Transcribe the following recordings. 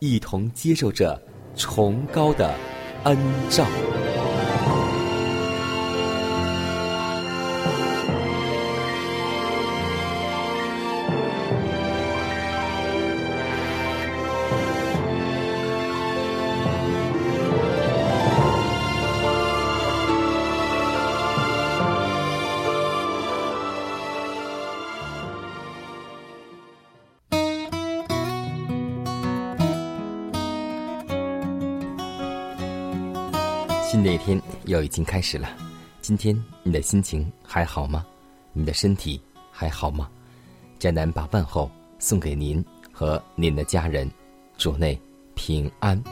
一同接受着崇高的恩照。又已经开始了，今天你的心情还好吗？你的身体还好吗？佳南把问候送给您和您的家人，主内平安。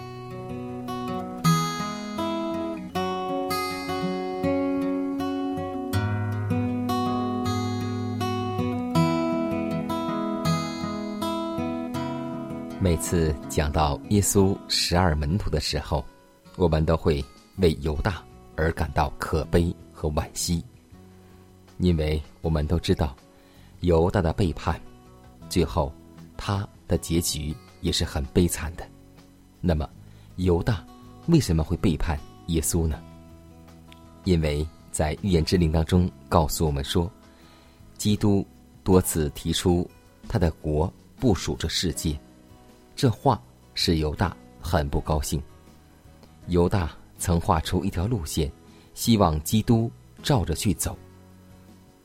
每次讲到耶稣十二门徒的时候，我们都会为犹大而感到可悲和惋惜，因为我们都知道犹大的背叛，最后他的结局也是很悲惨的。那么，犹大为什么会背叛耶稣呢？因为在预言之灵当中告诉我们说，基督多次提出他的国不属这世界，这话使犹大很不高兴。犹大曾画出一条路线，希望基督照着去走。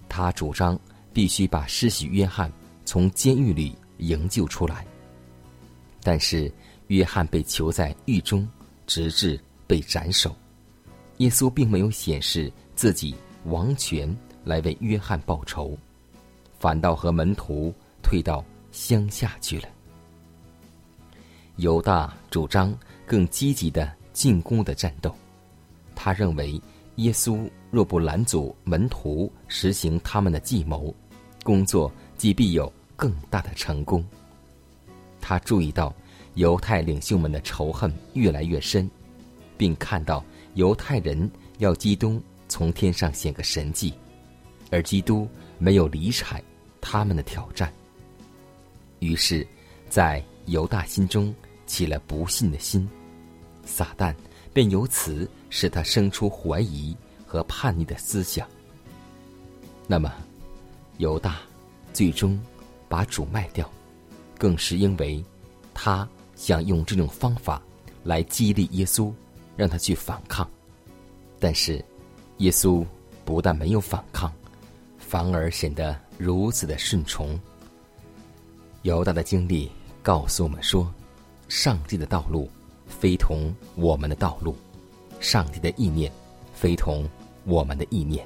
他主张必须把施洗约翰从监狱里营救出来，但是约翰被囚在狱中，直至被斩首。耶稣并没有显示自己王权来为约翰报仇，反倒和门徒退到乡下去了。犹大主张更积极的进攻的战斗，他认为耶稣若不拦阻门徒实行他们的计谋，工作即必有更大的成功。他注意到犹太领袖们的仇恨越来越深，并看到犹太人要基督从天上显个神迹，而基督没有理睬他们的挑战。于是，在犹大心中起了不信的心，撒旦便由此使他生出怀疑和叛逆的思想。那么，犹大最终把主卖掉，更是因为他想用这种方法来激励耶稣，让他去反抗。但是，耶稣不但没有反抗，反而显得如此的顺从。犹大的经历告诉我们说，上帝的道路非同我们的道路，上帝的意念非同我们的意念。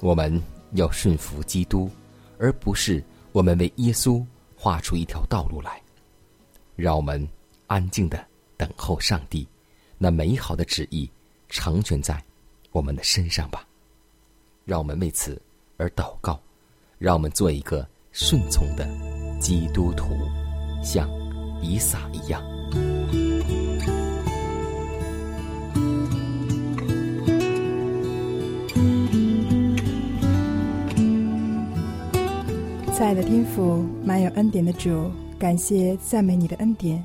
我们要顺服基督，而不是我们为耶稣画出一条道路来。让我们安静的等候上帝那美好的旨意成全在我们的身上吧。让我们为此而祷告，让我们做一个顺从的基督徒，像以撒一样。亲爱的天父，满有恩典的主，感谢赞美你的恩典，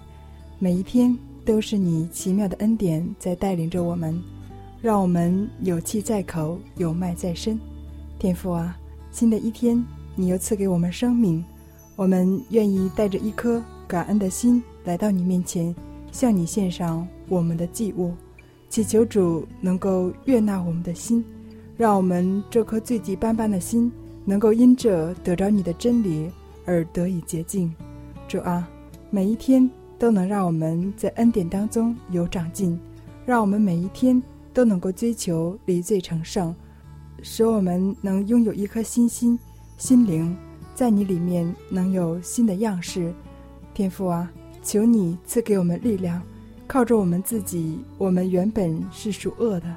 每一天都是你奇妙的恩典在带领着我们，让我们有气在口，有脉在身。天父啊，新的一天，你又赐给我们生命，我们愿意带着一颗感恩的心来到你面前，向你献上我们的祭物，祈求主能够悦纳我们的心，让我们这颗罪迹斑斑的心，能够因着得着你的真理而得以洁净。主啊，每一天都能让我们在恩典当中有长进，让我们每一天都能够追求离罪成圣，使我们能拥有一颗新心、心灵，在你里面能有新的样式。天父啊，求你赐给我们力量，靠着我们自己，我们原本是属恶的，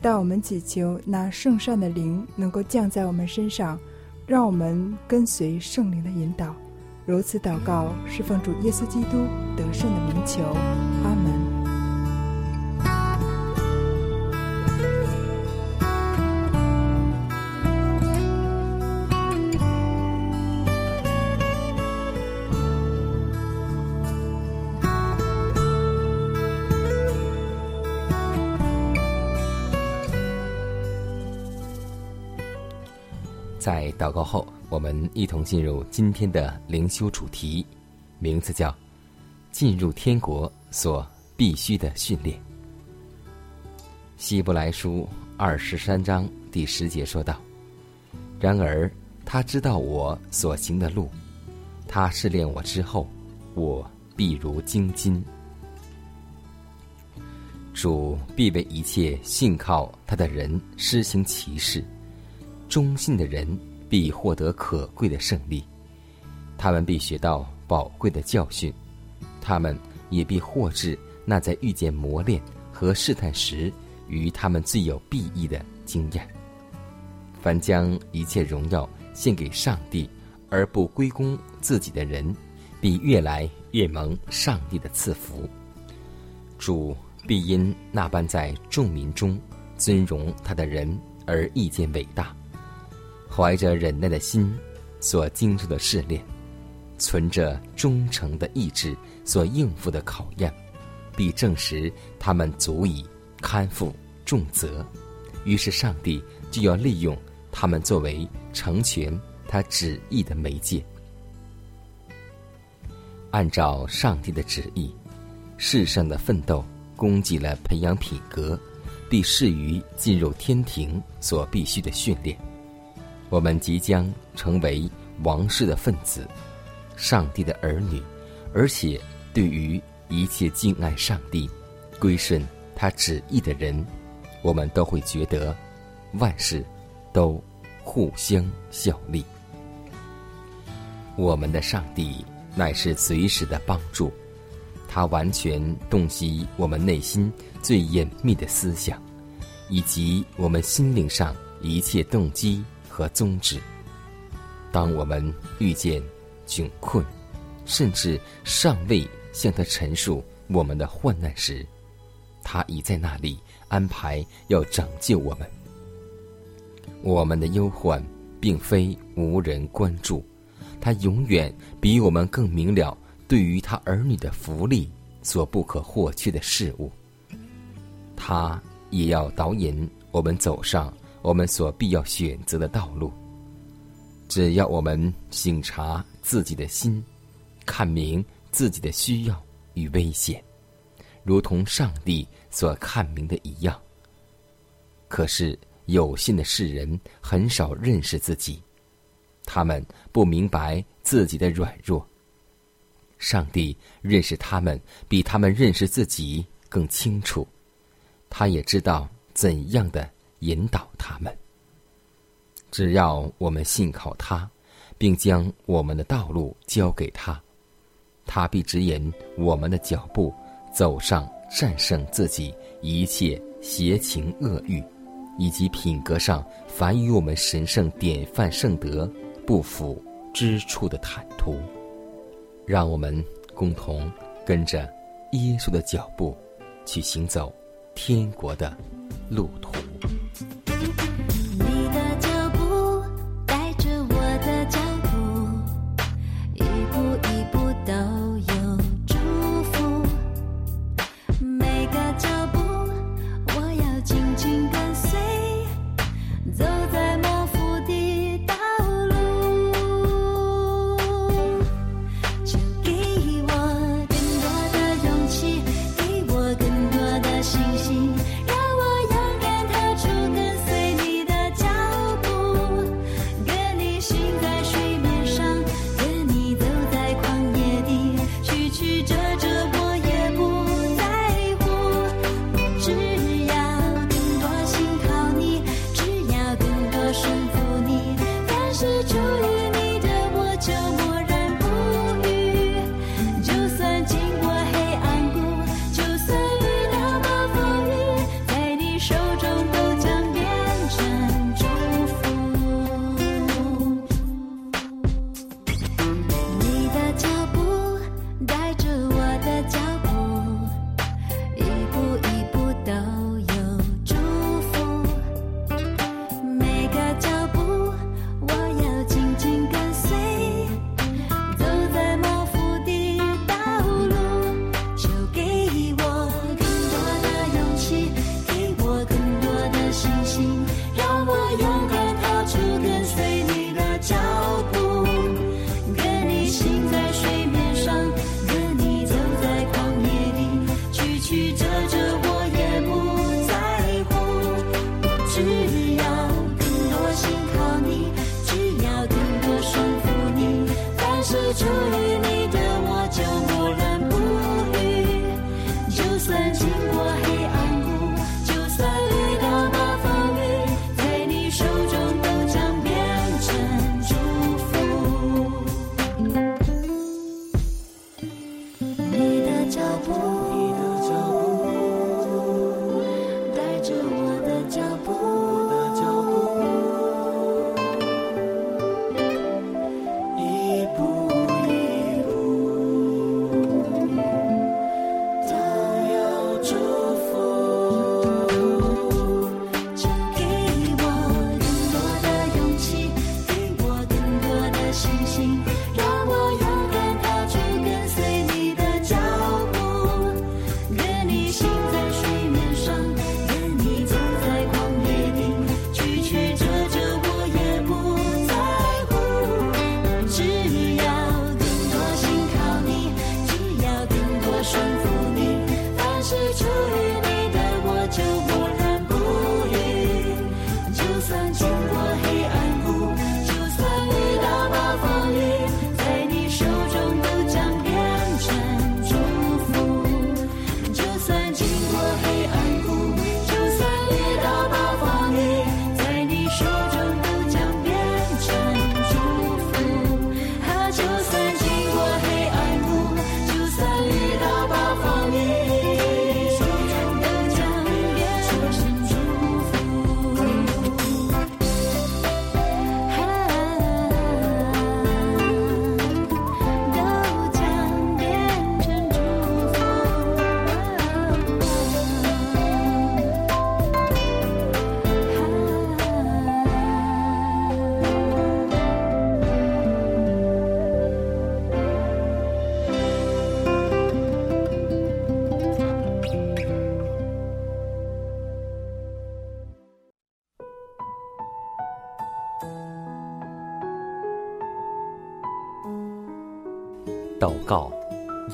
但我们祈求那圣善的灵能够降在我们身上，让我们跟随圣灵的引导。如此祷告，是奉主耶稣基督得胜的名求，阿门。在祷告后，我们一同进入今天的灵修主题，名字叫“进入天国所必须的训练”。希伯来书二十三章第十节说道：“然而他知道我所行的路，他试炼我之后，我必如精金。主必为一切信靠他的人施行奇事。”忠信的人必获得可贵的胜利，他们必学到宝贵的教训，他们也必获致那在遇见磨练和试探时，与他们最有裨益的经验。凡将一切荣耀献给上帝而不归功自己的人，必越来越蒙上帝的赐福。主必因那般在众民中尊荣他的人而意见伟大。怀着忍耐的心，所经受的试炼，存着忠诚的意志所应付的考验，必证实他们足以堪负重责。于是，上帝就要利用他们作为成全他旨意的媒介。按照上帝的旨意，世上的奋斗供给了培养品格，必适于进入天庭所必须的训练。我们即将成为王室的分子，上帝的儿女，而且对于一切敬爱上帝、归顺他旨意的人，我们都会觉得万事都互相效力。我们的上帝乃是随时的帮助，他完全洞悉我们内心最隐秘的思想，以及我们心灵上一切动机。和宗旨。当我们遇见窘困，甚至尚未向他陈述我们的患难时，他已在那里安排要拯救我们。我们的忧患并非无人关注，他永远比我们更明了对于他儿女的福利所不可或缺的事物。他也要导引我们走上。我们所必要选择的道路，只要我们醒察自己的心，看明自己的需要与危险，如同上帝所看明的一样。可是有心的世人很少认识自己，他们不明白自己的软弱。上帝认识他们，比他们认识自己更清楚，他也知道怎样的。引导他们。只要我们信靠他，并将我们的道路交给他，他必指引我们的脚步，走上战胜自己一切邪情恶欲，以及品格上凡与我们神圣典范圣德不符之处的坦途。让我们共同跟着耶稣的脚步，去行走天国的路途。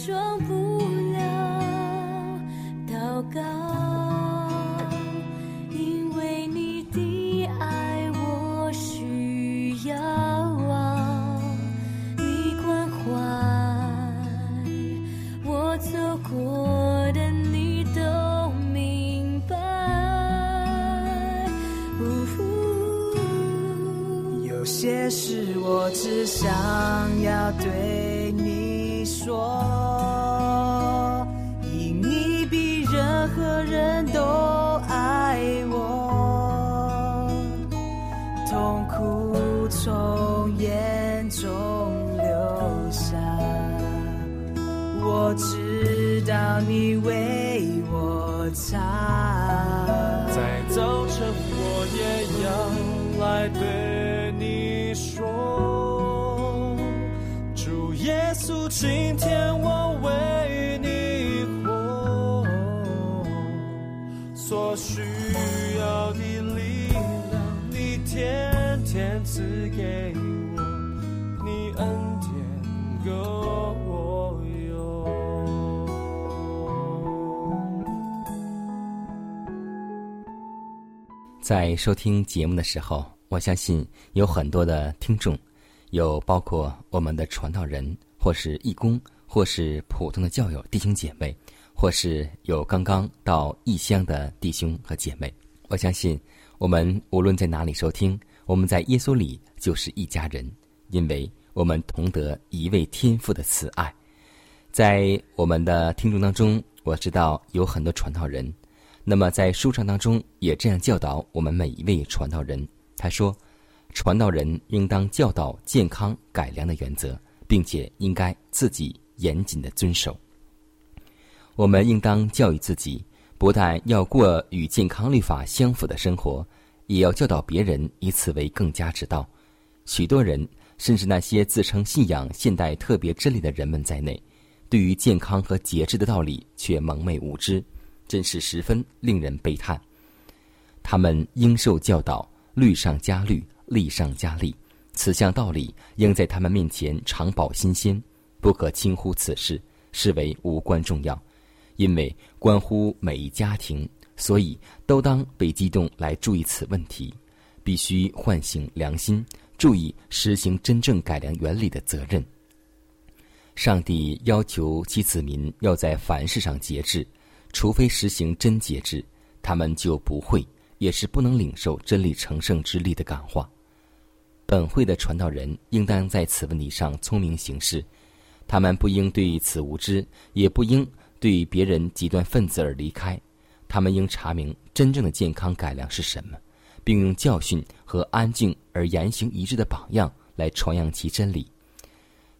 说所需要的力量，你天天赐给我，你恩典够我用。在收听节目的时候，我相信有很多的听众，有包括我们的传道人，或是义工，或是普通的教友弟兄姐妹，或是有刚刚到异乡的弟兄和姐妹。我相信我们无论在哪里收听，我们在耶稣里就是一家人，因为我们同得一位天父的慈爱。在我们的听众当中，我知道有很多传道人。那么，在书上当中也这样教导我们每一位传道人。他说，传道人应当教导健康改良的原则，并且应该自己严谨的遵守。我们应当教育自己，不但要过与健康律法相符的生活，也要教导别人以此为更加之道。许多人，甚至那些自称信仰现代特别真理的人们在内，对于健康和节制的道理却蒙昧无知。真是十分令人悲叹。他们应受教导，律上加律，利上加利。此项道理应在他们面前常保新鲜，不可轻忽此事，视为无关重要。因为关乎每一家庭，所以都当被激动来注意此问题。必须唤醒良心，注意实行真正改良原理的责任。上帝要求其子民要在凡事上节制。除非实行真节制，他们就不会，也是不能领受真理成圣之力的感化。本会的传道人应当在此问题上聪明行事，他们不应对此无知，也不应对别人极端分子而离开。他们应查明真正的健康改良是什么，并用教训和安静而言行一致的榜样来传扬其真理。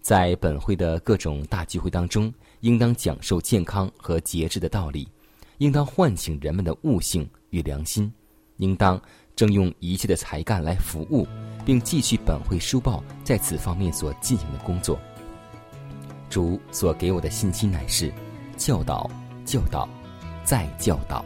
在本会的各种大聚会当中。应当讲授健康和节制的道理，应当唤醒人们的悟性与良心，应当正用一切的才干来服务，并继续本会书报在此方面所进行的工作。主所给我的信息乃是：教导、教导、再教导。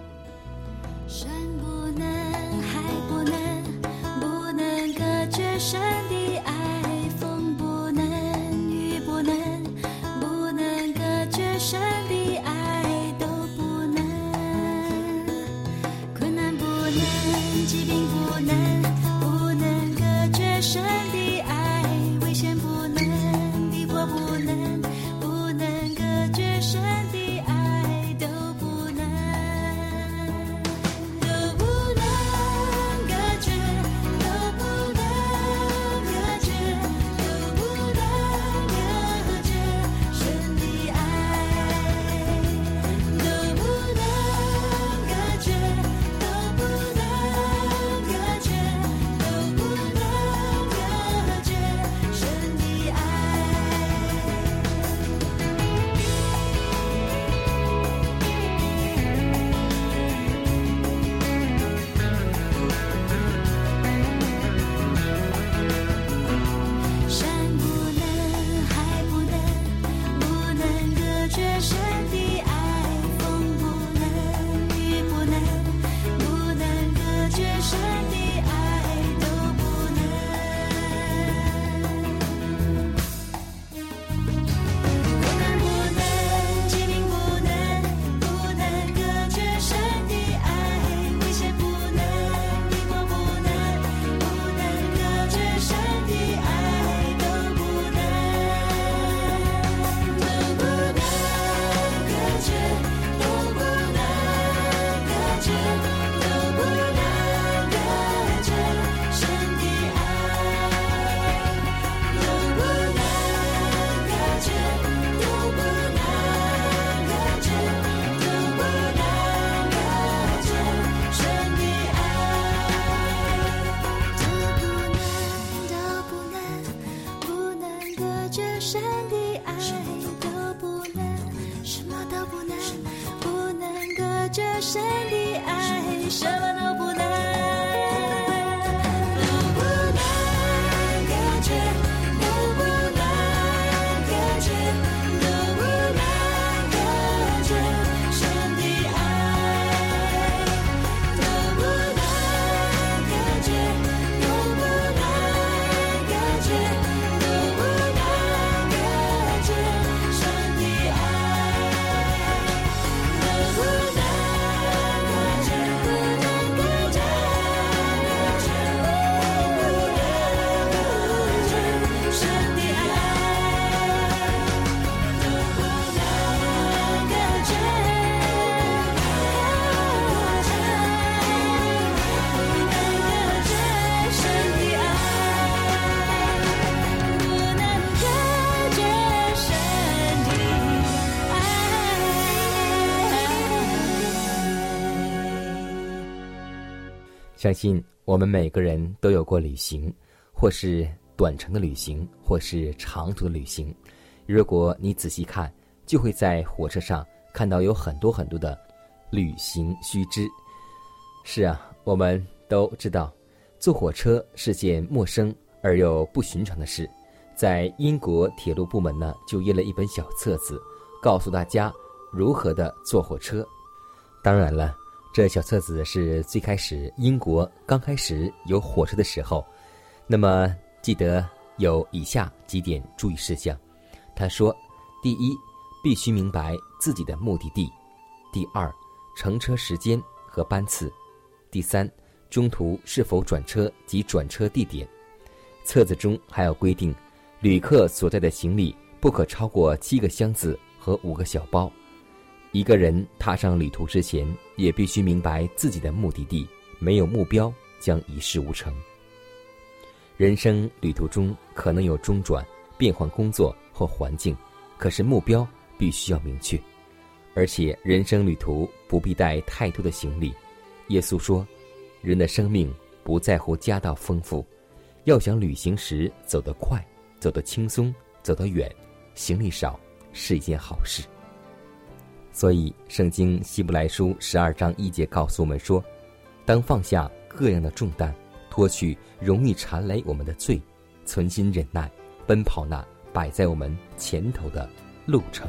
相信我们每个人都有过旅行，或是短程的旅行，或是长途的旅行。如果你仔细看，就会在火车上看到有很多很多的旅行须知。是啊，我们都知道，坐火车是件陌生而又不寻常的事。在英国铁路部门呢，就印了一本小册子，告诉大家如何的坐火车。当然了，这小册子是最开始英国刚开始有火车的时候。那么，记得有以下几点注意事项。他说：第一，必须明白自己的目的地；第二，乘车时间和班次；第三，中途是否转车及转车地点。册子中还有规定。旅客所在的行李不可超过七个箱子和五个小包。一个人踏上旅途之前，也必须明白自己的目的地。没有目标，将一事无成。人生旅途中可能有中转、变换工作或环境，可是目标必须要明确。而且，人生旅途不必带太多的行李。耶稣说：“人的生命不在乎家道丰富，要想旅行时走得快。”走得轻松，走得远，行李少是一件好事。所以，《圣经·希伯来书》十二章一节告诉我们说：“当放下各样的重担，脱去容易缠累我们的罪，存心忍耐，奔跑那摆在我们前头的路程。”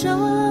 手